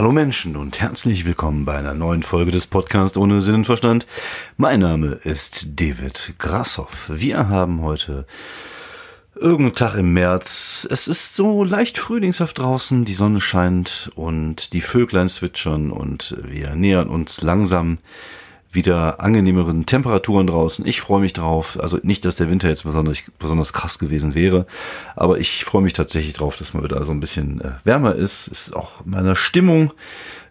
Hallo Menschen und herzlich willkommen bei einer neuen Folge des Podcasts ohne Sinn und Verstand. Mein Name ist David Grashoff. Wir haben heute irgendeinen Tag im März. Es ist so leicht frühlingshaft draußen, die Sonne scheint und die Vöglein zwitschern und wir nähern uns langsam wieder angenehmeren Temperaturen draußen. Ich freue mich drauf. Also nicht, dass der Winter jetzt besonders, besonders krass gewesen wäre, aber ich freue mich tatsächlich drauf, dass mal wieder so ein bisschen äh, wärmer ist. Ist auch meiner Stimmung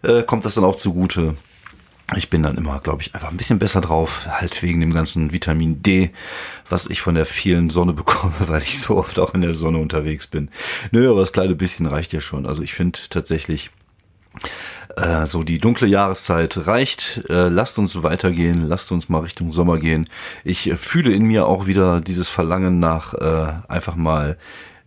äh, kommt das dann auch zugute. Ich bin dann immer, glaube ich, einfach ein bisschen besser drauf, halt wegen dem ganzen Vitamin D, was ich von der vielen Sonne bekomme, weil ich so oft auch in der Sonne unterwegs bin. Nö, aber das kleine bisschen reicht ja schon. Also ich finde tatsächlich, äh, so die dunkle Jahreszeit reicht. Äh, lasst uns weitergehen, lasst uns mal Richtung Sommer gehen. Ich äh, fühle in mir auch wieder dieses Verlangen nach äh, einfach mal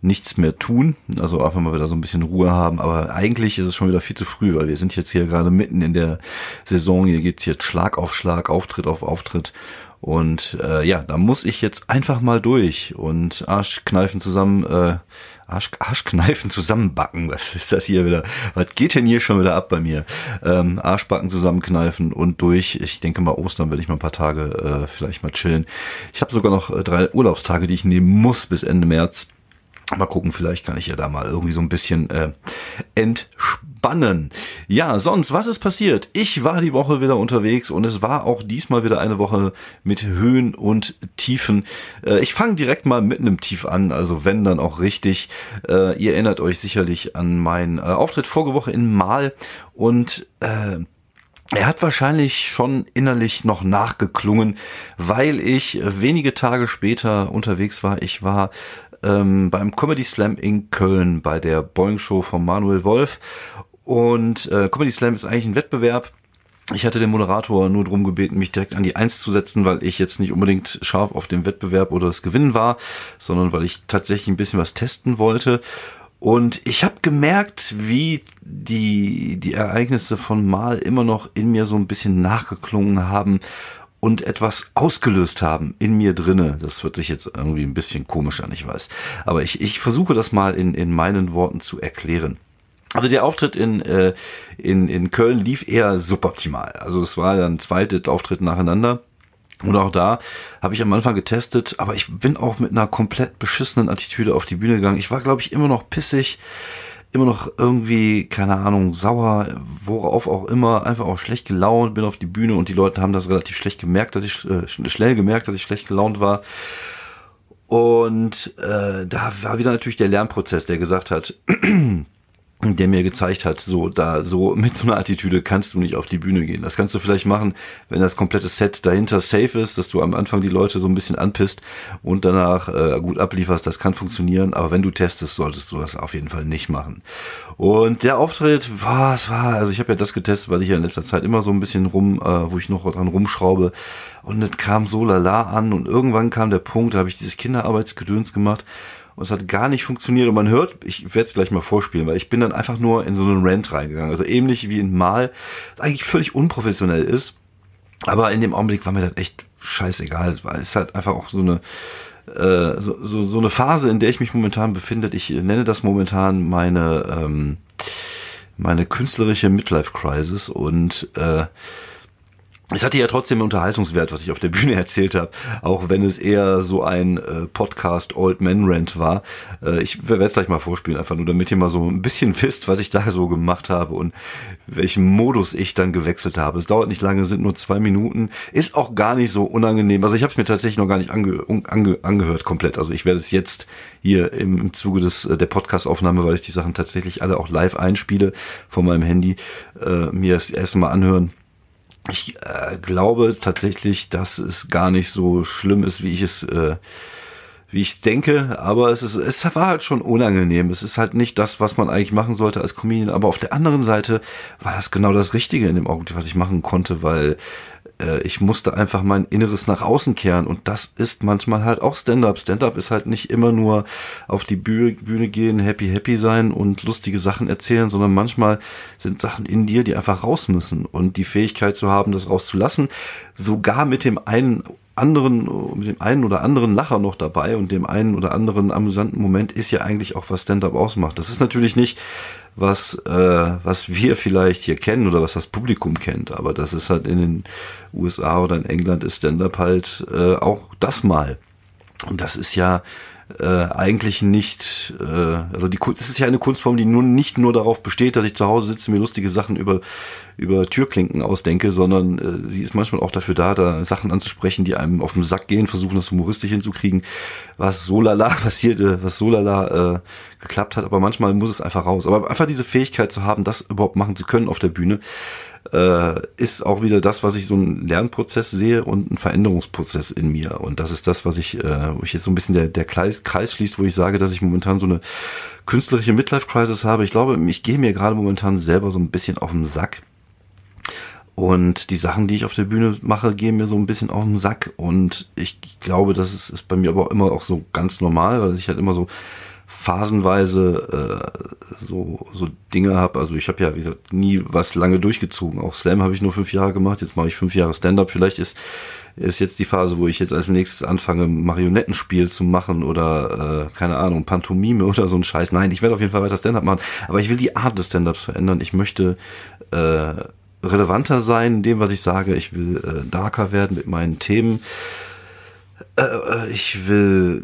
nichts mehr tun, also einfach mal wieder so ein bisschen Ruhe haben, aber eigentlich ist es schon wieder viel zu früh, weil wir sind jetzt hier gerade mitten in der Saison, hier geht's jetzt Schlag auf Schlag, Auftritt auf Auftritt und äh, ja, da muss ich jetzt einfach mal durch und Arschkneifen zusammen äh, Arsch, Arschkneifen zusammenbacken. Was ist das hier wieder? Was geht denn hier schon wieder ab bei mir? Ähm, Arschbacken zusammenkneifen und durch. Ich denke mal, Ostern werde ich mal ein paar Tage äh, vielleicht mal chillen. Ich habe sogar noch äh, drei Urlaubstage, die ich nehmen muss bis Ende März. Mal gucken, vielleicht kann ich ja da mal irgendwie so ein bisschen äh, entspannen. Ja, sonst, was ist passiert? Ich war die Woche wieder unterwegs und es war auch diesmal wieder eine Woche mit Höhen und Tiefen. Äh, ich fange direkt mal mit einem Tief an, also wenn dann auch richtig. Äh, ihr erinnert euch sicherlich an meinen äh, Auftritt vorige Woche in Mal und äh, er hat wahrscheinlich schon innerlich noch nachgeklungen, weil ich wenige Tage später unterwegs war. Ich war ähm, beim Comedy Slam in Köln bei der Boeing Show von Manuel Wolf. Und äh, Comedy Slam ist eigentlich ein Wettbewerb. Ich hatte den Moderator nur darum gebeten, mich direkt an die Eins zu setzen, weil ich jetzt nicht unbedingt scharf auf den Wettbewerb oder das Gewinnen war, sondern weil ich tatsächlich ein bisschen was testen wollte. Und ich habe gemerkt, wie die, die Ereignisse von Mal immer noch in mir so ein bisschen nachgeklungen haben und etwas ausgelöst haben in mir drinne. Das wird sich jetzt irgendwie ein bisschen komisch an, ich weiß. Aber ich, ich versuche das mal in, in meinen Worten zu erklären. Also der Auftritt in, äh, in, in Köln lief eher suboptimal. Also es war dann zweite Auftritt nacheinander. Und auch da habe ich am Anfang getestet, aber ich bin auch mit einer komplett beschissenen Attitüde auf die Bühne gegangen. Ich war, glaube ich, immer noch pissig immer noch irgendwie, keine Ahnung, sauer, worauf auch immer, einfach auch schlecht gelaunt, bin auf die Bühne und die Leute haben das relativ schlecht gemerkt, dass ich äh, schnell gemerkt, dass ich schlecht gelaunt war. Und äh, da war wieder natürlich der Lernprozess, der gesagt hat, der mir gezeigt hat, so da so mit so einer Attitüde kannst du nicht auf die Bühne gehen. Das kannst du vielleicht machen, wenn das komplette Set dahinter safe ist, dass du am Anfang die Leute so ein bisschen anpisst und danach äh, gut ablieferst. Das kann funktionieren, aber wenn du testest, solltest du das auf jeden Fall nicht machen. Und der Auftritt, was war, also ich habe ja das getestet, weil ich ja in letzter Zeit immer so ein bisschen rum, äh, wo ich noch dran rumschraube und es kam so lala an und irgendwann kam der Punkt, da habe ich dieses Kinderarbeitsgedöns gemacht und es hat gar nicht funktioniert. Und man hört, ich werde es gleich mal vorspielen, weil ich bin dann einfach nur in so einen Rant reingegangen. Also ähnlich wie in Mal, das eigentlich völlig unprofessionell ist. Aber in dem Augenblick war mir das echt scheißegal, es halt einfach auch so eine äh, so, so, so eine Phase, in der ich mich momentan befinde. Ich nenne das momentan meine ähm, meine künstlerische Midlife Crisis und äh, es hatte ja trotzdem Unterhaltungswert, was ich auf der Bühne erzählt habe, auch wenn es eher so ein äh, Podcast Old Man Rant war. Äh, ich werde es gleich mal vorspielen, einfach nur damit ihr mal so ein bisschen wisst, was ich da so gemacht habe und welchen Modus ich dann gewechselt habe. Es dauert nicht lange, sind nur zwei Minuten, ist auch gar nicht so unangenehm. Also ich habe es mir tatsächlich noch gar nicht ange ange angehört komplett. Also ich werde es jetzt hier im, Zuge des äh, der Podcast-Aufnahme, weil ich die Sachen tatsächlich alle auch live einspiele von meinem Handy, äh, mir das erste Mal anhören ich äh, glaube tatsächlich, dass es gar nicht so schlimm ist, wie ich es, äh, wie ich denke. Aber es ist, es war halt schon unangenehm. Es ist halt nicht das, was man eigentlich machen sollte als Comedian. Aber auf der anderen Seite war das genau das Richtige in dem Augenblick, was ich machen konnte, weil äh, ich musste einfach mein Inneres nach außen kehren und das ist manchmal halt auch Stand-up. Stand-up ist halt nicht immer nur auf die Bühne, Bühne gehen, happy, happy sein und lustige Sachen erzählen, sondern manchmal sind Sachen in dir, die einfach raus müssen und die Fähigkeit zu haben, das rauszulassen, sogar mit dem einen anderen, mit dem einen oder anderen Lacher noch dabei und dem einen oder anderen amüsanten Moment ist ja eigentlich auch, was Stand-up ausmacht. Das ist natürlich nicht, was, äh, was wir vielleicht hier kennen oder was das Publikum kennt, aber das ist halt in den USA oder in England ist Stand-up halt äh, auch das mal. Und das ist ja äh, eigentlich nicht, äh, also die es ist ja eine Kunstform, die nun nicht nur darauf besteht, dass ich zu Hause sitze, mir lustige Sachen über über Türklinken ausdenke, sondern äh, sie ist manchmal auch dafür da, da Sachen anzusprechen, die einem auf den Sack gehen, versuchen das humoristisch hinzukriegen, was so lala passierte, was so lala äh, geklappt hat, aber manchmal muss es einfach raus. Aber einfach diese Fähigkeit zu haben, das überhaupt machen zu können auf der Bühne, äh, ist auch wieder das, was ich so einen Lernprozess sehe und einen Veränderungsprozess in mir. Und das ist das, was ich, äh, wo ich jetzt so ein bisschen der, der Kreis, Kreis schließt, wo ich sage, dass ich momentan so eine künstlerische Midlife-Crisis habe. Ich glaube, ich gehe mir gerade momentan selber so ein bisschen auf den Sack. Und die Sachen, die ich auf der Bühne mache, gehen mir so ein bisschen auf den Sack. Und ich glaube, das ist, ist bei mir aber auch immer auch so ganz normal, weil ich halt immer so phasenweise äh, so, so Dinge habe. Also ich habe ja, wie gesagt, nie was lange durchgezogen. Auch Slam habe ich nur fünf Jahre gemacht. Jetzt mache ich fünf Jahre Stand-up. Vielleicht ist, ist jetzt die Phase, wo ich jetzt als nächstes anfange, Marionettenspiel zu machen oder, äh, keine Ahnung, Pantomime oder so ein Scheiß. Nein, ich werde auf jeden Fall weiter Stand-up machen. Aber ich will die Art des Stand-ups verändern. Ich möchte äh, relevanter sein in dem, was ich sage. Ich will äh, darker werden mit meinen Themen. Äh, äh, ich will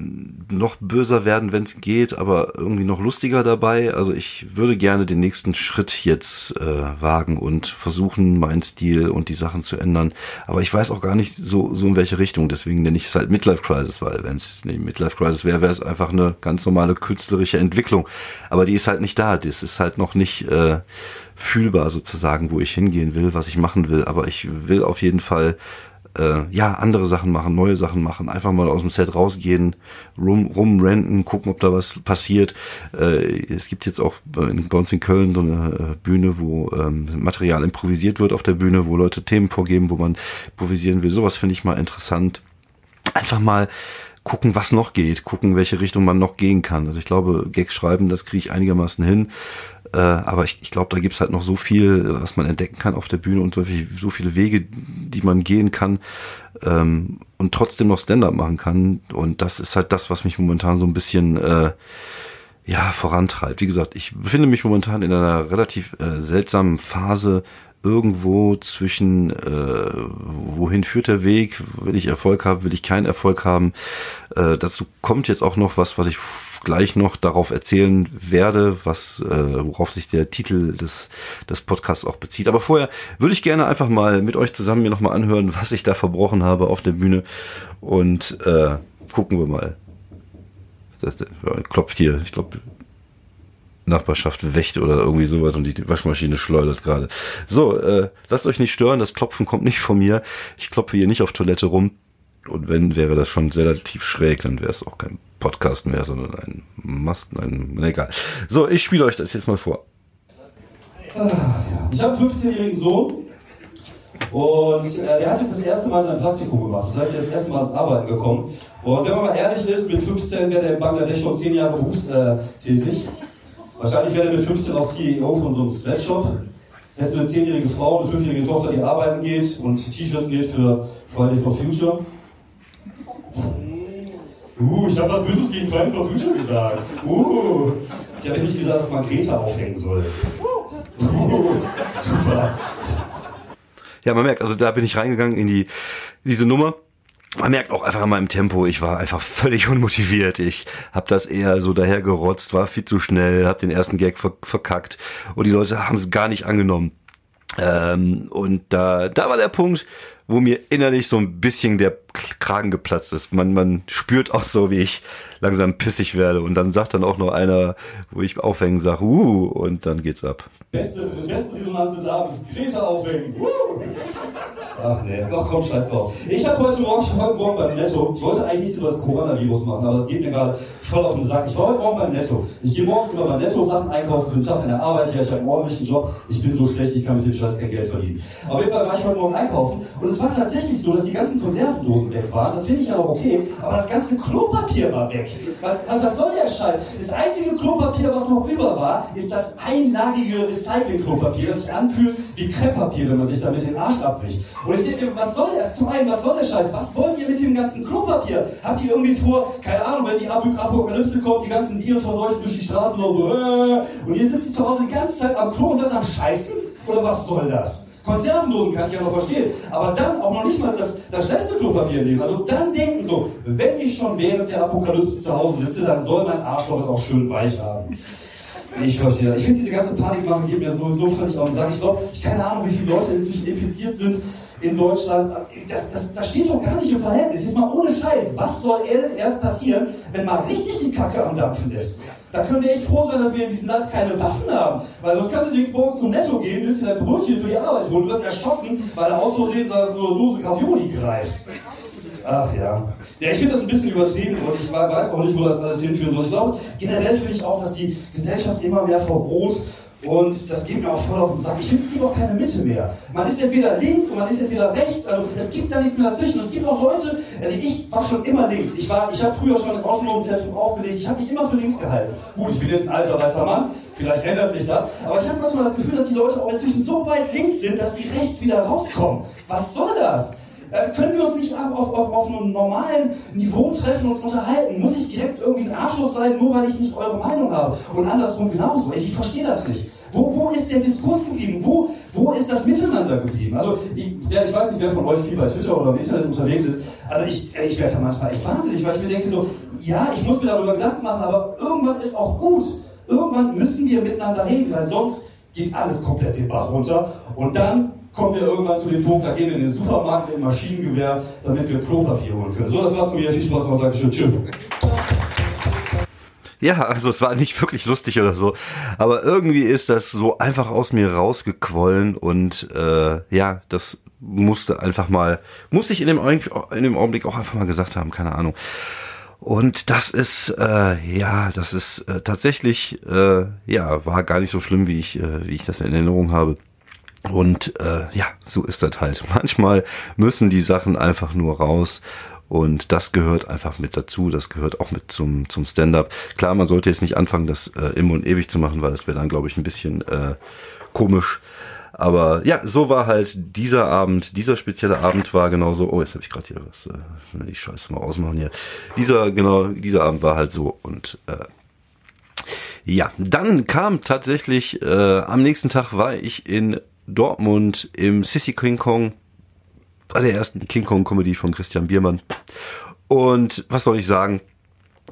noch böser werden, wenn es geht, aber irgendwie noch lustiger dabei. Also ich würde gerne den nächsten Schritt jetzt äh, wagen und versuchen, meinen Stil und die Sachen zu ändern. Aber ich weiß auch gar nicht so, so in welche Richtung. Deswegen nenne ich es halt Midlife Crisis, weil wenn es nicht Midlife Crisis wäre, wäre es einfach eine ganz normale künstlerische Entwicklung. Aber die ist halt nicht da. Das ist halt noch nicht äh, fühlbar sozusagen, wo ich hingehen will, was ich machen will. Aber ich will auf jeden Fall äh, ja, andere Sachen machen, neue Sachen machen, einfach mal aus dem Set rausgehen, rum, rumrenten, gucken, ob da was passiert. Äh, es gibt jetzt auch bei uns in Köln so eine äh, Bühne, wo ähm, Material improvisiert wird auf der Bühne, wo Leute Themen vorgeben, wo man improvisieren will. Sowas finde ich mal interessant. Einfach mal gucken, was noch geht, gucken, welche Richtung man noch gehen kann. Also ich glaube, Gags schreiben, das kriege ich einigermaßen hin. Äh, aber ich, ich glaube, da gibt's halt noch so viel, was man entdecken kann auf der Bühne und so, viel, so viele Wege, die man gehen kann ähm, und trotzdem noch Stand-up machen kann. Und das ist halt das, was mich momentan so ein bisschen äh, ja vorantreibt. Wie gesagt, ich befinde mich momentan in einer relativ äh, seltsamen Phase irgendwo zwischen äh, wohin führt der Weg, will ich Erfolg haben, will ich keinen Erfolg haben. Äh, dazu kommt jetzt auch noch was, was ich gleich noch darauf erzählen werde, was äh, worauf sich der Titel des des Podcasts auch bezieht. Aber vorher würde ich gerne einfach mal mit euch zusammen mir nochmal anhören, was ich da verbrochen habe auf der Bühne und äh, gucken wir mal. Das, das klopft hier, ich glaube Nachbarschaft wächt oder irgendwie sowas und die Waschmaschine schleudert gerade. So, äh, lasst euch nicht stören, das Klopfen kommt nicht von mir. Ich klopfe hier nicht auf Toilette rum. Und wenn, wäre das schon relativ schräg, dann wäre es auch kein Podcast mehr, sondern ein Masten, ein, egal. So, ich spiele euch das jetzt mal vor. Ich habe einen 15-jährigen Sohn und äh, der hat jetzt das erste Mal sein Praktikum gemacht. Das heißt, er ist das erste Mal ans Arbeiten gekommen. Und wenn man mal ehrlich ist, mit 15 wäre er in Bangladesch schon 10 Jahre berufstätig. Wahrscheinlich wäre er mit 15 auch CEO von so einem Sweatshop. Er ist eine 10-jährige Frau eine 5-jährige Tochter, die arbeiten geht und T-Shirts näht für Friday for Future. Uh, ich habe was Böses gegen Friday for Future gesagt. Uh, ich habe jetzt nicht gesagt, dass man Greta aufhängen soll. Uh, super. Ja, man merkt, also da bin ich reingegangen in die diese Nummer. Man merkt auch einfach an meinem Tempo, ich war einfach völlig unmotiviert. Ich habe das eher so dahergerotzt, war viel zu schnell, habe den ersten Gag verkackt und die Leute haben es gar nicht angenommen. Ähm, und da, da war der Punkt, wo mir innerlich so ein bisschen der Kragen geplatzt ist. Man, man spürt auch so, wie ich langsam pissig werde. Und dann sagt dann auch noch einer, wo ich aufhängen sage, uh, und dann geht's ab. Beste, beste Resonanz des Abends, Greta aufhängen. Uh. Ach nee, ach komm, scheiß drauf. Ich habe heute Morgen, heute Morgen beim Netto, ich wollte eigentlich nichts über das Coronavirus machen, aber es geht mir gerade voll auf den Sack. Ich war heute Morgen beim Netto. Ich gehe morgens immer beim Netto Sachen einkaufen für den Tag in der Arbeit. Ja, ich habe einen ordentlichen Job. Ich bin so schlecht, ich kann mit dem Scheiß kein Geld verdienen. Auf jeden Fall war ich heute Morgen einkaufen und es war tatsächlich so, dass die ganzen Konservendosen weg waren. Das finde ich ja noch okay. Aber das ganze Klopapier war weg. Was, was soll der Scheiß? Das einzige Klopapier, was noch über war, ist das einlagige Recycling-Klopapier, das sich anfühlt wie Krepppapier, wenn man sich damit den Arsch abbricht. Und ich denke, was soll das? Zum einen, was soll der Scheiß? Was wollt ihr mit dem ganzen Klopapier? Habt ihr irgendwie vor, keine Ahnung, wenn die Apokalypse kommt, die ganzen Viren verseuchen durch die Straßen und äh, und ihr sitzt zu Hause die ganze Zeit am Klo und seid am Scheißen? Oder was soll das? Konservendosen kann ich ja noch verstehen. Aber dann auch noch nicht mal das, das schlechte Klopapier nehmen. Also dann denken so, wenn ich schon während der Apokalypse zu Hause sitze, dann soll mein Arschloch auch schön weich haben. Ich verstehe. Ich finde diese ganze Panikmache geht mir sowieso völlig auf den Sack. Ich glaube, ich keine Ahnung, wie viele Leute inzwischen infiziert sind in Deutschland. Das, das, das steht doch gar nicht im Verhältnis. Jetzt mal ohne Scheiß. Was soll erst passieren, wenn mal richtig die Kacke am Dampfen ist? Da können wir echt froh sein, dass wir in diesem Land keine Waffen haben. Weil sonst kannst du nichts morgens zum Netto gehen, willst dir dein Brötchen für die Arbeit holen. Du wirst erschossen, weil du aus Versehen so eine Dose Ravioli greifst. Ach ja. Ja, ich finde das ein bisschen übertrieben und ich weiß auch nicht, wo das alles hinführen soll. Ich glaube, generell finde ich auch, dass die Gesellschaft immer mehr verroht und das geht mir auch voll auf den Sack. Ich finde, es gibt auch keine Mitte mehr. Man ist entweder links und man ist entweder rechts. Also es gibt da nichts mehr dazwischen. Es gibt auch Leute, also ich war schon immer links. Ich, war, ich habe früher schon im Ausbildungszentrum aufgelegt. Ich habe mich immer für links gehalten. Gut, ich bin jetzt ein alter weißer Mann. Vielleicht ändert sich das. Aber ich habe manchmal das Gefühl, dass die Leute auch inzwischen so weit links sind, dass die rechts wieder rauskommen. Was soll das? Also können wir uns nicht auf, auf, auf einem normalen Niveau treffen und uns unterhalten? Muss ich direkt irgendwie ein Arschloch sein, nur weil ich nicht eure Meinung habe? Und andersrum genauso. Ich, ich verstehe das nicht. Wo, wo ist der Diskurs geblieben? Wo, wo ist das Miteinander geblieben? Also ich, ja, ich weiß nicht, wer von euch viel bei Twitter oder im Internet unterwegs ist. Also ich, ich werde da manchmal echt wahnsinnig, weil ich mir denke so, ja, ich muss mir darüber Gedanken machen, aber irgendwann ist auch gut. Irgendwann müssen wir miteinander reden, weil sonst geht alles komplett den Bach runter. Und dann kommen wir irgendwann zu dem Punkt, da gehen wir in den Supermarkt mit dem Maschinengewehr, damit wir Klopapier holen können. So, das war's von mir. Viel Spaß noch. Dankeschön. Tschüss. Ja, also es war nicht wirklich lustig oder so, aber irgendwie ist das so einfach aus mir rausgequollen und äh, ja, das musste einfach mal, muss ich in dem, in dem Augenblick auch einfach mal gesagt haben, keine Ahnung. Und das ist, äh, ja, das ist äh, tatsächlich, äh, ja, war gar nicht so schlimm, wie ich, äh, wie ich das in Erinnerung habe. Und äh, ja, so ist das halt. Manchmal müssen die Sachen einfach nur raus. Und das gehört einfach mit dazu, das gehört auch mit zum, zum Stand-up. Klar, man sollte jetzt nicht anfangen, das äh, immer und ewig zu machen, weil das wäre dann, glaube ich, ein bisschen äh, komisch. Aber ja, so war halt dieser Abend, dieser spezielle Abend war genauso. Oh, jetzt habe ich gerade hier was, äh, die Scheiße mal ausmachen hier. Dieser, genau, dieser Abend war halt so und äh, ja, dann kam tatsächlich, äh, am nächsten Tag war ich in Dortmund im Sissy King Kong bei der ersten King Kong Comedy von Christian Biermann. Und was soll ich sagen?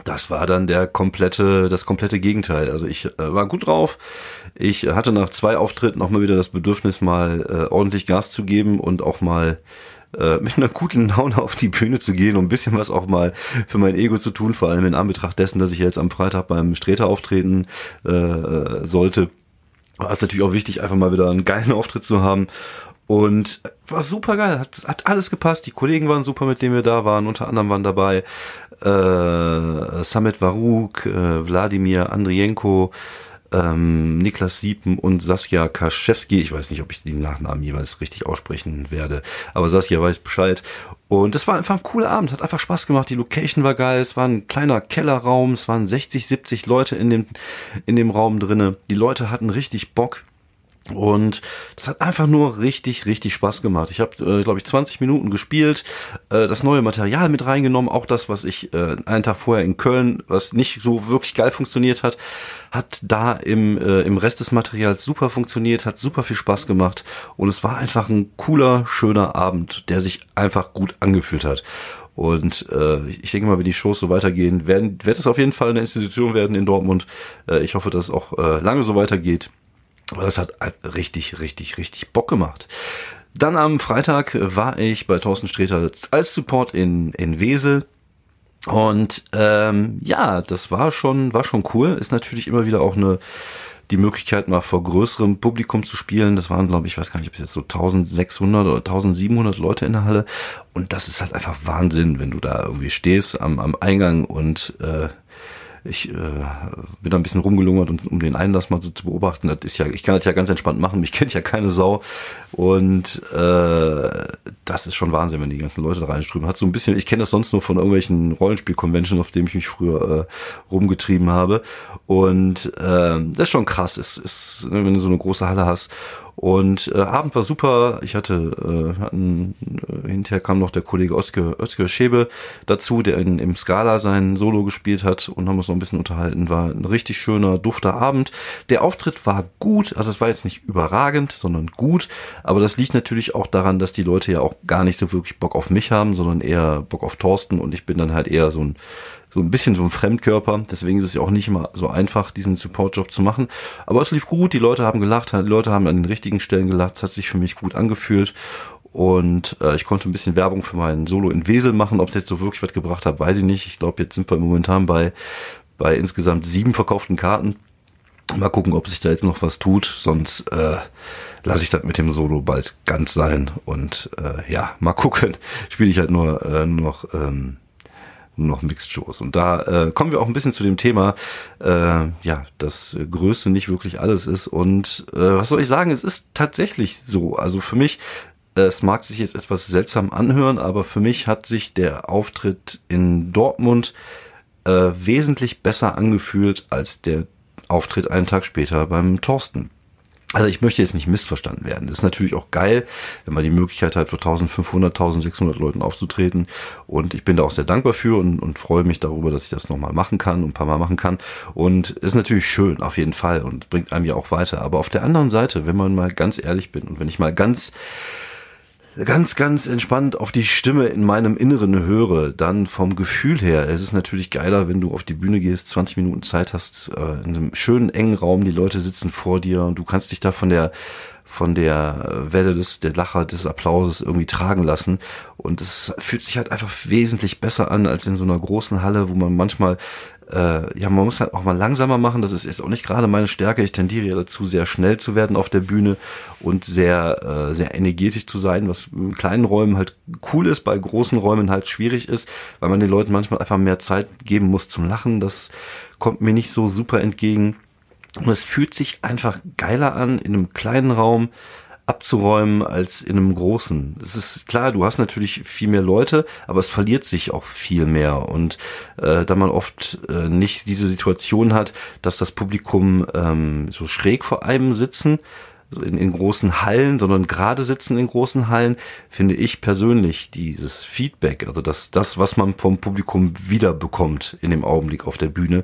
Das war dann der komplette, das komplette Gegenteil. Also ich äh, war gut drauf. Ich hatte nach zwei Auftritten auch mal wieder das Bedürfnis, mal äh, ordentlich Gas zu geben und auch mal äh, mit einer guten Laune auf die Bühne zu gehen und ein bisschen was auch mal für mein Ego zu tun, vor allem in Anbetracht dessen, dass ich jetzt am Freitag beim Streter auftreten äh, sollte. War es natürlich auch wichtig, einfach mal wieder einen geilen Auftritt zu haben. Und war super geil, hat, hat alles gepasst. Die Kollegen waren super, mit denen wir da waren. Unter anderem waren dabei äh, Samet Varuk, äh, Wladimir Andrienko, ähm, Niklas Siepen und Saskia Kaschewski. Ich weiß nicht, ob ich den Nachnamen jeweils richtig aussprechen werde, aber Saskia weiß Bescheid. Und es war einfach ein cooler Abend, hat einfach Spaß gemacht. Die Location war geil, es war ein kleiner Kellerraum, es waren 60, 70 Leute in dem, in dem Raum drinne. Die Leute hatten richtig Bock. Und das hat einfach nur richtig, richtig Spaß gemacht. Ich habe, äh, glaube ich, 20 Minuten gespielt, äh, das neue Material mit reingenommen, auch das, was ich äh, einen Tag vorher in Köln, was nicht so wirklich geil funktioniert hat, hat da im, äh, im Rest des Materials super funktioniert, hat super viel Spaß gemacht und es war einfach ein cooler, schöner Abend, der sich einfach gut angefühlt hat. Und äh, ich denke mal, wenn die Shows so weitergehen, werden, wird es auf jeden Fall eine Institution werden in Dortmund. Äh, ich hoffe, dass es auch äh, lange so weitergeht. Aber das hat richtig, richtig, richtig Bock gemacht. Dann am Freitag war ich bei Thorsten Sträter als Support in, in Wesel. Und ähm, ja, das war schon, war schon cool. Ist natürlich immer wieder auch eine die Möglichkeit, mal vor größerem Publikum zu spielen. Das waren, glaube ich, weiß gar nicht, ob es jetzt so 1600 oder 1700 Leute in der Halle. Und das ist halt einfach Wahnsinn, wenn du da irgendwie stehst am, am Eingang und äh, ich äh, bin da ein bisschen rumgelungert, und, um den Einlass mal so zu beobachten. Das ist ja, ich kann das ja ganz entspannt machen, mich kennt ja keine Sau. Und äh, das ist schon Wahnsinn, wenn die ganzen Leute da reinströmen. Hat so ein bisschen, ich kenne das sonst nur von irgendwelchen Rollenspiel-Conventions, auf denen ich mich früher äh, rumgetrieben habe. Und äh, das ist schon krass, ist, ist, wenn du so eine große Halle hast. Und äh, Abend war super. Ich hatte, äh, hatten, äh, hinterher kam noch der Kollege Oskar, Oskar Schäbe dazu, der in, im Scala sein Solo gespielt hat und haben uns noch ein bisschen unterhalten. War ein richtig schöner, dufter Abend. Der Auftritt war gut, also es war jetzt nicht überragend, sondern gut. Aber das liegt natürlich auch daran, dass die Leute ja auch gar nicht so wirklich Bock auf mich haben, sondern eher Bock auf Thorsten und ich bin dann halt eher so ein so ein bisschen so ein Fremdkörper. Deswegen ist es ja auch nicht immer so einfach, diesen Support-Job zu machen. Aber es lief gut, die Leute haben gelacht, die Leute haben an den richtigen Stellen gelacht, es hat sich für mich gut angefühlt. Und äh, ich konnte ein bisschen Werbung für meinen Solo in Wesel machen. Ob es jetzt so wirklich was gebracht hat, weiß ich nicht. Ich glaube, jetzt sind wir momentan bei, bei insgesamt sieben verkauften Karten. Mal gucken, ob sich da jetzt noch was tut. Sonst äh, lasse ich das mit dem Solo bald ganz sein. Und äh, ja, mal gucken. Spiele ich halt nur, äh, noch ähm, noch Mixed-Shows. Und da äh, kommen wir auch ein bisschen zu dem Thema, äh, ja, dass Größe nicht wirklich alles ist. Und äh, was soll ich sagen, es ist tatsächlich so. Also für mich, äh, es mag sich jetzt etwas seltsam anhören, aber für mich hat sich der Auftritt in Dortmund äh, wesentlich besser angefühlt als der Auftritt einen Tag später beim Thorsten. Also ich möchte jetzt nicht missverstanden werden. Das ist natürlich auch geil, wenn man die Möglichkeit hat, für 1500, 1600 Leuten aufzutreten. Und ich bin da auch sehr dankbar für und, und freue mich darüber, dass ich das nochmal machen kann und ein paar Mal machen kann. Und ist natürlich schön, auf jeden Fall, und bringt einem ja auch weiter. Aber auf der anderen Seite, wenn man mal ganz ehrlich bin und wenn ich mal ganz ganz, ganz entspannt auf die Stimme in meinem Inneren höre, dann vom Gefühl her, es ist natürlich geiler, wenn du auf die Bühne gehst, 20 Minuten Zeit hast, äh, in einem schönen, engen Raum, die Leute sitzen vor dir und du kannst dich da von der von der Welle des, der Lacher, des Applauses irgendwie tragen lassen. Und es fühlt sich halt einfach wesentlich besser an als in so einer großen Halle, wo man manchmal äh, ja, man muss halt auch mal langsamer machen. Das ist jetzt auch nicht gerade meine Stärke. Ich tendiere ja dazu, sehr schnell zu werden auf der Bühne und sehr, äh, sehr energetisch zu sein, was in kleinen Räumen halt cool ist, bei großen Räumen halt schwierig ist, weil man den Leuten manchmal einfach mehr Zeit geben muss zum Lachen. Das kommt mir nicht so super entgegen. Und es fühlt sich einfach geiler an, in einem kleinen Raum abzuräumen als in einem großen. Es ist klar, du hast natürlich viel mehr Leute, aber es verliert sich auch viel mehr. Und äh, da man oft äh, nicht diese Situation hat, dass das Publikum ähm, so schräg vor einem sitzen, in, in großen Hallen, sondern gerade sitzen in großen Hallen, finde ich persönlich dieses Feedback, also das, das, was man vom Publikum wiederbekommt in dem Augenblick auf der Bühne,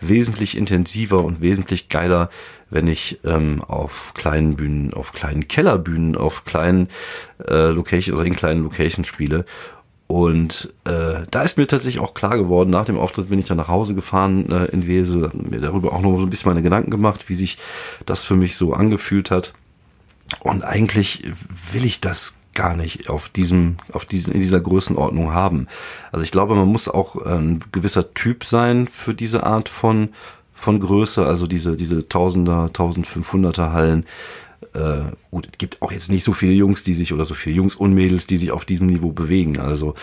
wesentlich intensiver und wesentlich geiler, wenn ich ähm, auf kleinen Bühnen, auf kleinen Kellerbühnen, auf kleinen äh, Locations oder in kleinen Locations spiele. Und äh, da ist mir tatsächlich auch klar geworden, nach dem Auftritt bin ich dann nach Hause gefahren äh, in Wesel, mir darüber auch noch so ein bisschen meine Gedanken gemacht, wie sich das für mich so angefühlt hat. Und eigentlich will ich das gar nicht auf diesem, auf diesen, in dieser Größenordnung haben. Also ich glaube, man muss auch ein gewisser Typ sein für diese Art von von Größe, also diese, diese Tausender, 1500er Hallen. Äh, gut, es gibt auch jetzt nicht so viele Jungs, die sich, oder so viele Jungs und Mädels, die sich auf diesem Niveau bewegen. Also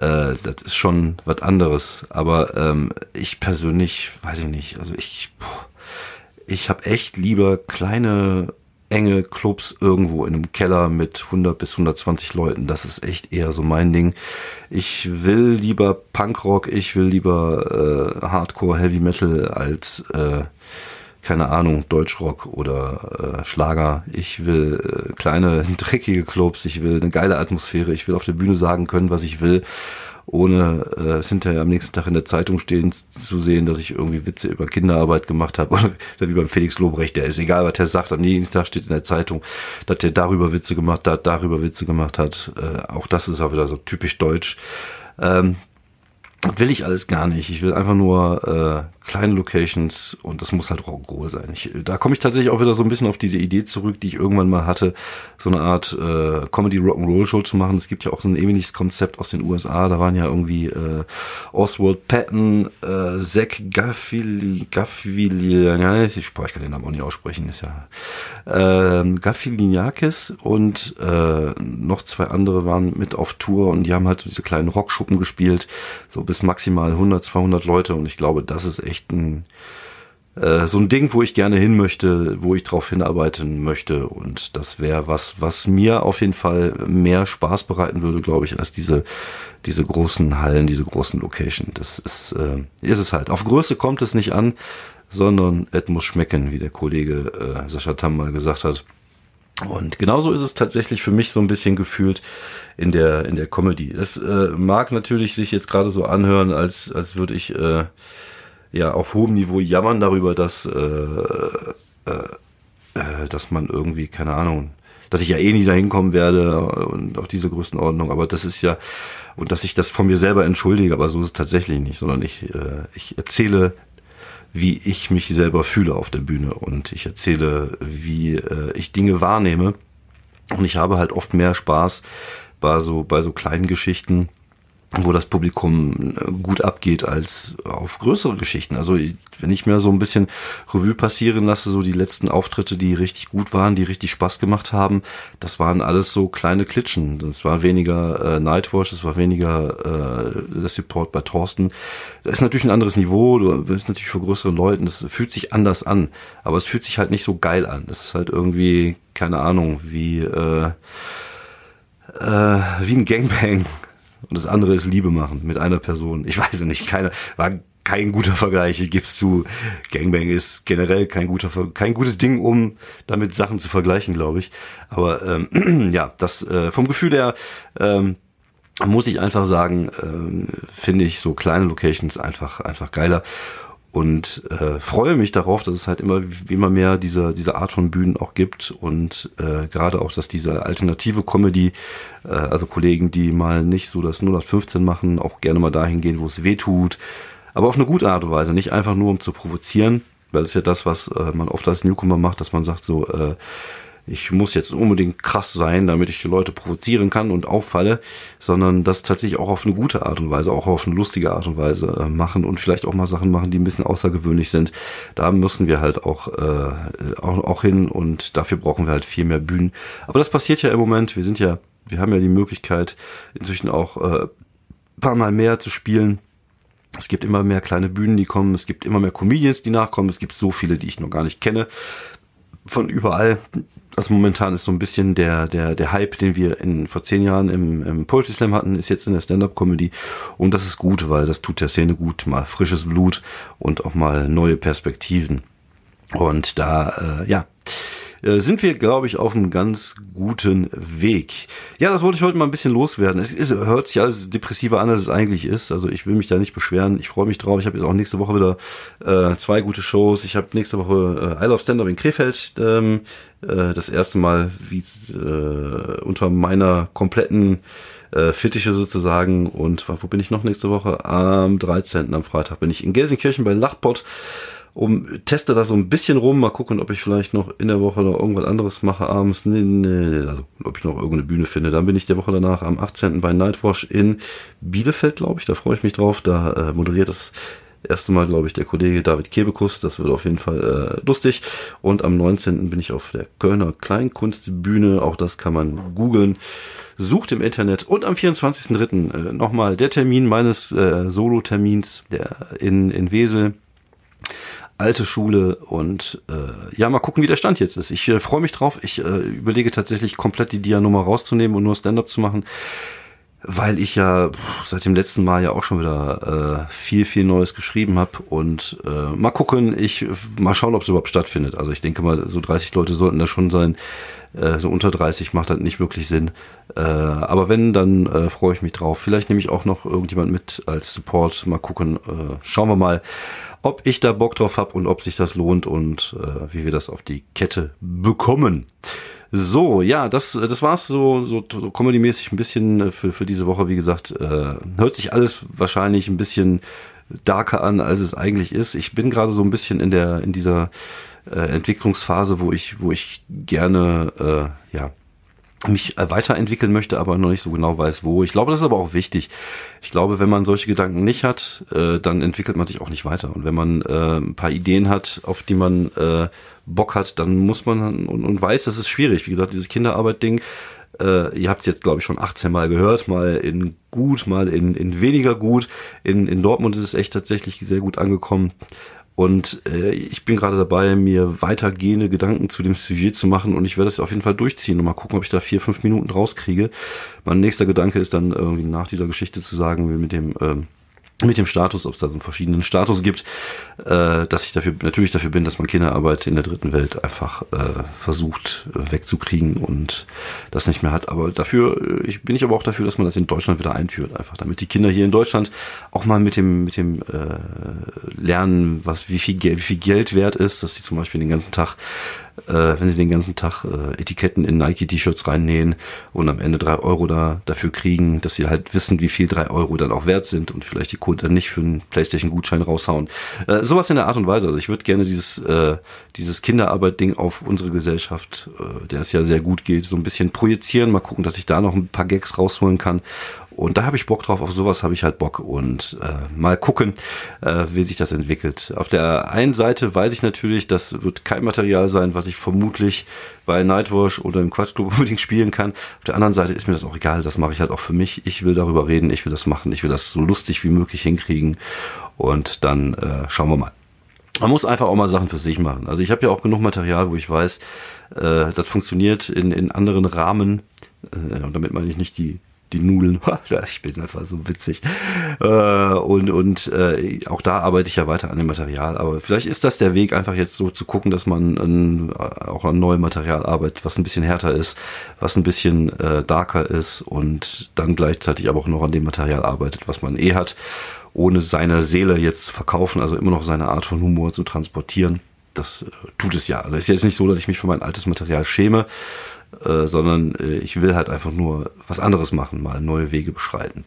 äh, das ist schon was anderes. Aber ähm, ich persönlich, weiß ich nicht, also ich, ich habe echt lieber kleine enge Clubs irgendwo in einem Keller mit 100 bis 120 Leuten. Das ist echt eher so mein Ding. Ich will lieber Punkrock, ich will lieber äh, Hardcore, Heavy Metal als äh, keine Ahnung, Deutschrock oder äh, Schlager. Ich will äh, kleine, dreckige Clubs, ich will eine geile Atmosphäre, ich will auf der Bühne sagen können, was ich will ohne äh, es hinterher am nächsten Tag in der Zeitung stehen zu sehen, dass ich irgendwie Witze über Kinderarbeit gemacht habe. Oder wie beim Felix Lobrecht, der ist egal, was er sagt, am nächsten Tag steht in der Zeitung, dass der darüber Witze gemacht hat, darüber Witze gemacht hat. Äh, auch das ist auch wieder so typisch deutsch. Ähm, will ich alles gar nicht. Ich will einfach nur äh, kleine Locations und das muss halt Rock'n'Roll sein. Ich, da komme ich tatsächlich auch wieder so ein bisschen auf diese Idee zurück, die ich irgendwann mal hatte, so eine Art äh, Comedy Rock'n'Roll Show zu machen. Es gibt ja auch so ein ähnliches Konzept aus den USA. Da waren ja irgendwie äh, Oswald Patton, äh, Zach Gaffili, ja, ich, boah, ich kann den Namen auch nicht aussprechen, ist ja äh, Gaffiliniakis und äh, noch zwei andere waren mit auf Tour und die haben halt so diese kleinen Rockschuppen gespielt, so bis maximal 100, 200 Leute und ich glaube, das ist echt ein äh, so ein Ding, wo ich gerne hin möchte, wo ich drauf hinarbeiten möchte und das wäre was, was mir auf jeden Fall mehr Spaß bereiten würde, glaube ich, als diese diese großen Hallen, diese großen Location. Das ist äh, ist es halt. Auf Größe kommt es nicht an, sondern es muss schmecken, wie der Kollege äh, Sascha Tam mal gesagt hat. Und genauso ist es tatsächlich für mich so ein bisschen gefühlt in der in der Comedy. Es äh, mag natürlich sich jetzt gerade so anhören, als als würde ich äh, ja auf hohem Niveau jammern darüber, dass äh, äh, äh, dass man irgendwie keine Ahnung, dass ich ja eh nie dahin kommen werde und auf diese Größenordnung. Aber das ist ja und dass ich das von mir selber entschuldige, aber so ist es tatsächlich nicht, sondern ich äh, ich erzähle wie ich mich selber fühle auf der Bühne und ich erzähle, wie äh, ich Dinge wahrnehme und ich habe halt oft mehr Spaß bei so bei so kleinen Geschichten wo das Publikum äh, gut abgeht als auf größere Geschichten. Also wenn ich mir so ein bisschen Revue passieren lasse, so die letzten Auftritte, die richtig gut waren, die richtig Spaß gemacht haben, das waren alles so kleine Klitschen. Das war weniger äh, Nightwatch, das war weniger äh, der Support bei Thorsten. Das ist natürlich ein anderes Niveau, du bist natürlich vor größeren Leuten, das fühlt sich anders an, aber es fühlt sich halt nicht so geil an. Das ist halt irgendwie, keine Ahnung, wie äh, äh, wie ein Gangbang und das andere ist Liebe machen mit einer Person. Ich weiß nicht, keine, war kein guter Vergleich. Ich gebe zu, Gangbang ist generell kein guter, kein gutes Ding, um damit Sachen zu vergleichen, glaube ich. Aber ähm, ja, das äh, vom Gefühl her ähm, muss ich einfach sagen, ähm, finde ich so kleine Locations einfach einfach geiler und äh, freue mich darauf, dass es halt immer immer mehr diese diese Art von Bühnen auch gibt und äh, gerade auch, dass diese alternative Comedy, äh, also Kollegen, die mal nicht so das 0815 machen, auch gerne mal dahin gehen, wo es weh tut, aber auf eine gute Art und Weise, nicht einfach nur um zu provozieren, weil es ja das, was äh, man oft als Newcomer macht, dass man sagt so äh, ich muss jetzt unbedingt krass sein, damit ich die Leute provozieren kann und auffalle, sondern das tatsächlich auch auf eine gute Art und Weise, auch auf eine lustige Art und Weise äh, machen und vielleicht auch mal Sachen machen, die ein bisschen außergewöhnlich sind. Da müssen wir halt auch, äh, auch, auch hin und dafür brauchen wir halt viel mehr Bühnen. Aber das passiert ja im Moment. Wir sind ja, wir haben ja die Möglichkeit, inzwischen auch äh, paar Mal mehr zu spielen. Es gibt immer mehr kleine Bühnen, die kommen. Es gibt immer mehr Comedians, die nachkommen. Es gibt so viele, die ich noch gar nicht kenne. Von überall also momentan ist so ein bisschen der, der, der Hype, den wir in, vor zehn Jahren im, im Poetry Slam hatten, ist jetzt in der Stand-Up-Comedy. Und das ist gut, weil das tut der Szene gut. Mal frisches Blut und auch mal neue Perspektiven. Und da, äh, ja, sind wir, glaube ich, auf einem ganz guten Weg. Ja, das wollte ich heute mal ein bisschen loswerden. Es, es hört sich alles depressiver an, als es eigentlich ist. Also ich will mich da nicht beschweren. Ich freue mich drauf. Ich habe jetzt auch nächste Woche wieder äh, zwei gute Shows. Ich habe nächste Woche äh, I Love Stand-Up in Krefeld. Ähm, äh, das erste Mal wie äh, unter meiner kompletten äh, Fittiche sozusagen. Und wo bin ich noch nächste Woche? Am 13. am Freitag bin ich in Gelsenkirchen bei Lachpot um teste da so ein bisschen rum, mal gucken, ob ich vielleicht noch in der Woche noch irgendwas anderes mache abends. Nee, nee, also ob ich noch irgendeine Bühne finde. Dann bin ich der Woche danach am 18. bei Nightwash in Bielefeld, glaube ich. Da freue ich mich drauf. Da äh, moderiert das erste Mal, glaube ich, der Kollege David Kebekus. Das wird auf jeden Fall äh, lustig. Und am 19. bin ich auf der Kölner Kleinkunstbühne. Auch das kann man googeln. Sucht im Internet. Und am 24.3. Äh, nochmal der Termin meines äh, Solo-Termins in, in Wesel alte Schule und äh, ja, mal gucken, wie der Stand jetzt ist. Ich äh, freue mich drauf. Ich äh, überlege tatsächlich komplett die Dia-Nummer rauszunehmen und nur Stand-up zu machen, weil ich ja seit dem letzten Mal ja auch schon wieder äh, viel, viel Neues geschrieben habe und äh, mal gucken, ich mal schauen, ob es überhaupt stattfindet. Also ich denke mal, so 30 Leute sollten da schon sein. Äh, so unter 30 macht das nicht wirklich Sinn. Äh, aber wenn, dann äh, freue ich mich drauf. Vielleicht nehme ich auch noch irgendjemand mit als Support. Mal gucken. Äh, schauen wir mal ob ich da Bock drauf habe und ob sich das lohnt und äh, wie wir das auf die Kette bekommen. So, ja, das, das war's so, so, so comedy-mäßig ein bisschen äh, für, für diese Woche. Wie gesagt, äh, hört sich alles wahrscheinlich ein bisschen darker an, als es eigentlich ist. Ich bin gerade so ein bisschen in der, in dieser äh, Entwicklungsphase, wo ich, wo ich gerne, äh, ja, mich weiterentwickeln möchte, aber noch nicht so genau weiß, wo. Ich glaube, das ist aber auch wichtig. Ich glaube, wenn man solche Gedanken nicht hat, äh, dann entwickelt man sich auch nicht weiter. Und wenn man äh, ein paar Ideen hat, auf die man äh, Bock hat, dann muss man und, und weiß, das ist schwierig. Wie gesagt, dieses Kinderarbeit-Ding, äh, ihr habt es jetzt, glaube ich, schon 18 Mal gehört, mal in gut, mal in, in weniger gut. In, in Dortmund ist es echt tatsächlich sehr gut angekommen. Und äh, ich bin gerade dabei, mir weitergehende Gedanken zu dem Sujet zu machen und ich werde das auf jeden Fall durchziehen und mal gucken, ob ich da vier, fünf Minuten rauskriege. Mein nächster Gedanke ist dann irgendwie nach dieser Geschichte zu sagen, mit dem ähm, mit dem Status, ob es da so einen verschiedenen Status gibt, äh, dass ich dafür natürlich dafür bin, dass man Kinderarbeit in der dritten Welt einfach äh, versucht äh, wegzukriegen und das nicht mehr hat. Aber dafür äh, ich, bin ich aber auch dafür, dass man das in Deutschland wieder einführt, einfach damit die Kinder hier in Deutschland auch mal mit dem mit dem äh, lernen, was wie viel Geld wie viel Geld wert ist, dass sie zum Beispiel den ganzen Tag äh, wenn sie den ganzen Tag äh, Etiketten in Nike-T-Shirts reinnähen und am Ende drei Euro da dafür kriegen, dass sie halt wissen, wie viel drei Euro dann auch wert sind und vielleicht die Kunden dann nicht für einen PlayStation-Gutschein raushauen. Äh, sowas in der Art und Weise. Also ich würde gerne dieses, äh, dieses Kinderarbeit-Ding auf unsere Gesellschaft, äh, der es ja sehr gut geht, so ein bisschen projizieren. Mal gucken, dass ich da noch ein paar Gags rausholen kann und da habe ich Bock drauf, auf sowas habe ich halt Bock und äh, mal gucken, äh, wie sich das entwickelt. Auf der einen Seite weiß ich natürlich, das wird kein Material sein, was ich vermutlich bei Nightwash oder im Quatschclub unbedingt spielen kann. Auf der anderen Seite ist mir das auch egal, das mache ich halt auch für mich. Ich will darüber reden, ich will das machen, ich will das so lustig wie möglich hinkriegen und dann äh, schauen wir mal. Man muss einfach auch mal Sachen für sich machen. Also ich habe ja auch genug Material, wo ich weiß, äh, das funktioniert in, in anderen Rahmen. Äh, und damit meine ich nicht die die Nudeln. ich bin einfach so witzig. Äh, und und äh, auch da arbeite ich ja weiter an dem Material. Aber vielleicht ist das der Weg, einfach jetzt so zu gucken, dass man an, auch an neuem Material arbeitet, was ein bisschen härter ist, was ein bisschen äh, darker ist und dann gleichzeitig aber auch noch an dem Material arbeitet, was man eh hat, ohne seine Seele jetzt zu verkaufen, also immer noch seine Art von Humor zu transportieren. Das äh, tut es ja. Also es ist jetzt nicht so, dass ich mich für mein altes Material schäme äh, sondern äh, ich will halt einfach nur was anderes machen, mal neue Wege beschreiten.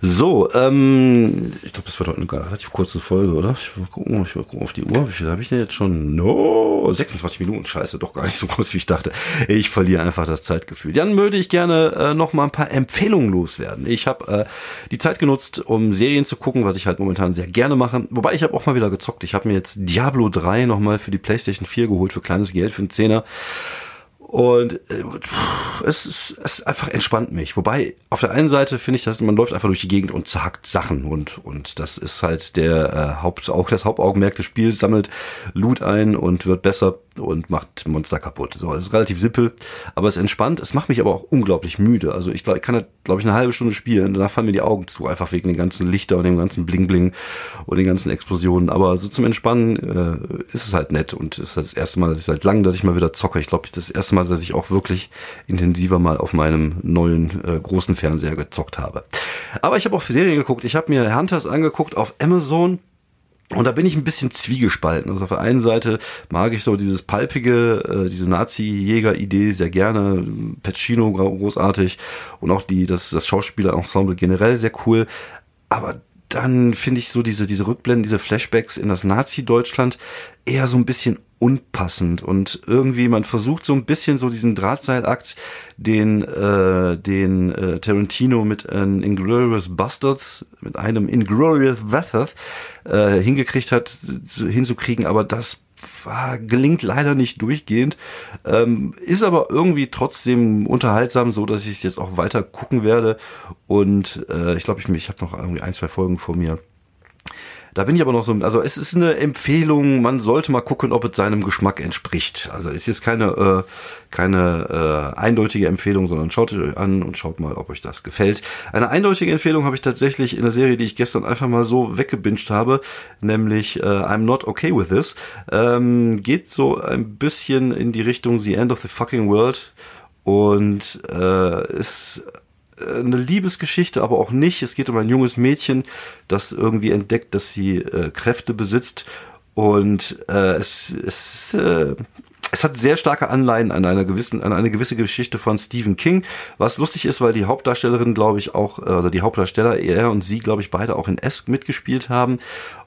So, ähm, ich glaube, das war doch eine relativ kurze Folge, oder? Ich will gucken, ich will gucken auf die Uhr. Wie viel habe ich denn jetzt schon? No, 26 Minuten. Scheiße, doch gar nicht so kurz, wie ich dachte. Ich verliere einfach das Zeitgefühl. Dann würde ich gerne äh, noch mal ein paar Empfehlungen loswerden. Ich habe äh, die Zeit genutzt, um Serien zu gucken, was ich halt momentan sehr gerne mache. Wobei ich habe auch mal wieder gezockt. Ich habe mir jetzt Diablo 3 noch mal für die PlayStation 4 geholt für kleines Geld für einen Zehner. Und äh, es, ist, es einfach entspannt mich. Wobei, auf der einen Seite finde ich, dass man läuft einfach durch die Gegend und sagt Sachen und, und das ist halt der äh, Haupt, auch das Hauptaugenmerk des Spiels, sammelt Loot ein und wird besser und macht Monster kaputt. So, es ist relativ simpel, aber es entspannt. Es macht mich aber auch unglaublich müde. Also ich, glaub, ich kann, glaube ich, eine halbe Stunde spielen, danach fallen mir die Augen zu, einfach wegen den ganzen Lichter und dem ganzen Bling-Bling und den ganzen Explosionen. Aber so zum Entspannen äh, ist es halt nett und es ist das erste Mal, dass ich seit langem, dass ich mal wieder zocke. Ich glaube, das erste Mal dass ich auch wirklich intensiver mal auf meinem neuen äh, großen Fernseher gezockt habe. Aber ich habe auch Serien geguckt. Ich habe mir Hunters angeguckt auf Amazon. Und da bin ich ein bisschen zwiegespalten. Also auf der einen Seite mag ich so dieses palpige, äh, diese Nazi-Jäger-Idee sehr gerne, Pacino großartig und auch die, das, das Schauspieler-Ensemble generell sehr cool. Aber dann finde ich so diese, diese Rückblenden, diese Flashbacks in das Nazi-Deutschland eher so ein bisschen unpassend. Und irgendwie man versucht so ein bisschen so diesen Drahtseilakt, den äh, den äh, Tarantino mit äh, Inglorious Bastards, mit einem Inglorious Bastards äh, hingekriegt hat, hinzukriegen, aber das war, gelingt leider nicht durchgehend, ähm, ist aber irgendwie trotzdem unterhaltsam, so dass ich es jetzt auch weiter gucken werde. Und äh, ich glaube, ich, ich habe noch irgendwie ein, zwei Folgen vor mir da bin ich aber noch so, also es ist eine Empfehlung, man sollte mal gucken, ob es seinem Geschmack entspricht. Also ist jetzt keine, äh, keine äh, eindeutige Empfehlung, sondern schaut euch an und schaut mal, ob euch das gefällt. Eine eindeutige Empfehlung habe ich tatsächlich in der Serie, die ich gestern einfach mal so weggebinged habe, nämlich äh, I'm Not Okay With This. Ähm, geht so ein bisschen in die Richtung The End of the Fucking World und äh, ist eine Liebesgeschichte, aber auch nicht. Es geht um ein junges Mädchen, das irgendwie entdeckt, dass sie äh, Kräfte besitzt und äh, es, es, äh, es hat sehr starke Anleihen an einer gewissen, an eine gewisse Geschichte von Stephen King, was lustig ist, weil die Hauptdarstellerin, glaube ich, auch, also die Hauptdarsteller, er und sie, glaube ich, beide auch in Esk mitgespielt haben.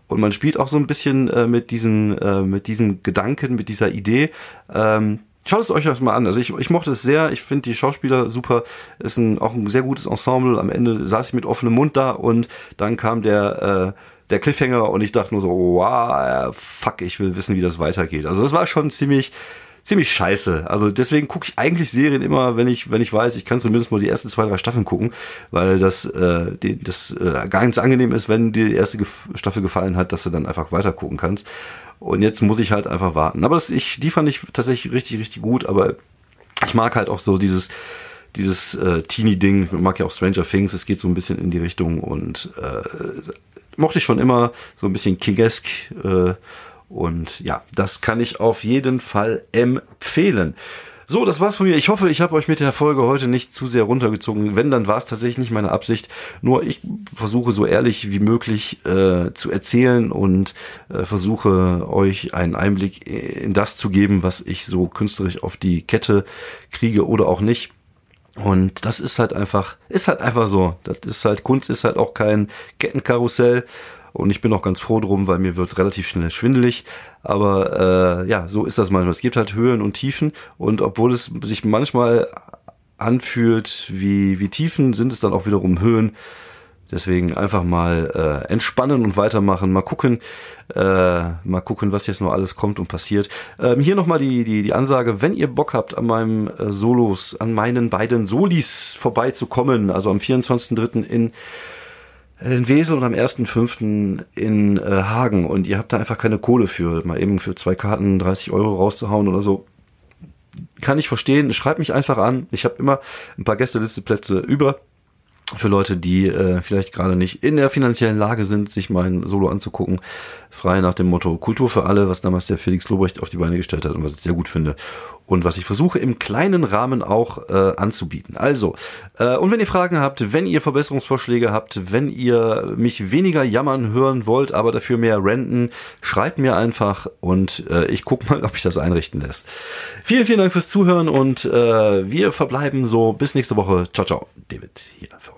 Und man spielt auch so ein bisschen äh, mit diesen, äh, mit diesen Gedanken, mit dieser Idee. Ähm, Schaut es euch erstmal an. Also ich, ich mochte es sehr. Ich finde die Schauspieler super. Ist ein, auch ein sehr gutes Ensemble. Am Ende saß ich mit offenem Mund da und dann kam der, äh, der Cliffhanger und ich dachte nur so, wow, fuck, ich will wissen, wie das weitergeht. Also das war schon ziemlich, ziemlich scheiße. Also deswegen gucke ich eigentlich Serien immer, wenn ich, wenn ich weiß, ich kann zumindest mal die ersten zwei, drei Staffeln gucken, weil das, äh, die, das äh, gar nicht so angenehm ist, wenn dir die erste Staffel gefallen hat, dass du dann einfach weiter gucken kannst. Und jetzt muss ich halt einfach warten. Aber das, ich, die fand ich tatsächlich richtig, richtig gut. Aber ich mag halt auch so dieses, dieses äh, Teenie-Ding. Ich mag ja auch Stranger Things. Es geht so ein bisschen in die Richtung und äh, mochte ich schon immer so ein bisschen Kingesk. Äh, und ja, das kann ich auf jeden Fall empfehlen. So, das war's von mir. Ich hoffe, ich habe euch mit der Folge heute nicht zu sehr runtergezogen. Wenn, dann war es tatsächlich nicht meine Absicht. Nur ich versuche so ehrlich wie möglich äh, zu erzählen und äh, versuche euch einen Einblick in das zu geben, was ich so künstlerisch auf die Kette kriege oder auch nicht. Und das ist halt einfach, ist halt einfach so. Das ist halt, Kunst ist halt auch kein Kettenkarussell. Und ich bin auch ganz froh drum, weil mir wird relativ schnell schwindelig. Aber äh, ja, so ist das manchmal. Es gibt halt Höhen und Tiefen. Und obwohl es sich manchmal anfühlt wie, wie Tiefen, sind es dann auch wiederum Höhen. Deswegen einfach mal äh, entspannen und weitermachen. Mal gucken, äh, mal gucken, was jetzt noch alles kommt und passiert. Ähm, hier nochmal die, die, die Ansage, wenn ihr Bock habt, an meinem äh, Solos, an meinen beiden Solis vorbeizukommen, also am 24.03. in in Wesel und am 1.5. in äh, Hagen und ihr habt da einfach keine Kohle für, mal eben für zwei Karten 30 Euro rauszuhauen oder so. Kann ich verstehen. Schreibt mich einfach an. Ich habe immer ein paar Gästelisteplätze über für Leute, die äh, vielleicht gerade nicht in der finanziellen Lage sind, sich mein Solo anzugucken. Frei nach dem Motto Kultur für alle, was damals der Felix Lobrecht auf die Beine gestellt hat und was ich sehr gut finde. Und was ich versuche im kleinen Rahmen auch äh, anzubieten. Also, äh, und wenn ihr Fragen habt, wenn ihr Verbesserungsvorschläge habt, wenn ihr mich weniger jammern hören wollt, aber dafür mehr renten, schreibt mir einfach und äh, ich guck mal, ob ich das einrichten lässt. Vielen, vielen Dank fürs Zuhören und äh, wir verbleiben so bis nächste Woche. Ciao, ciao. David hier für.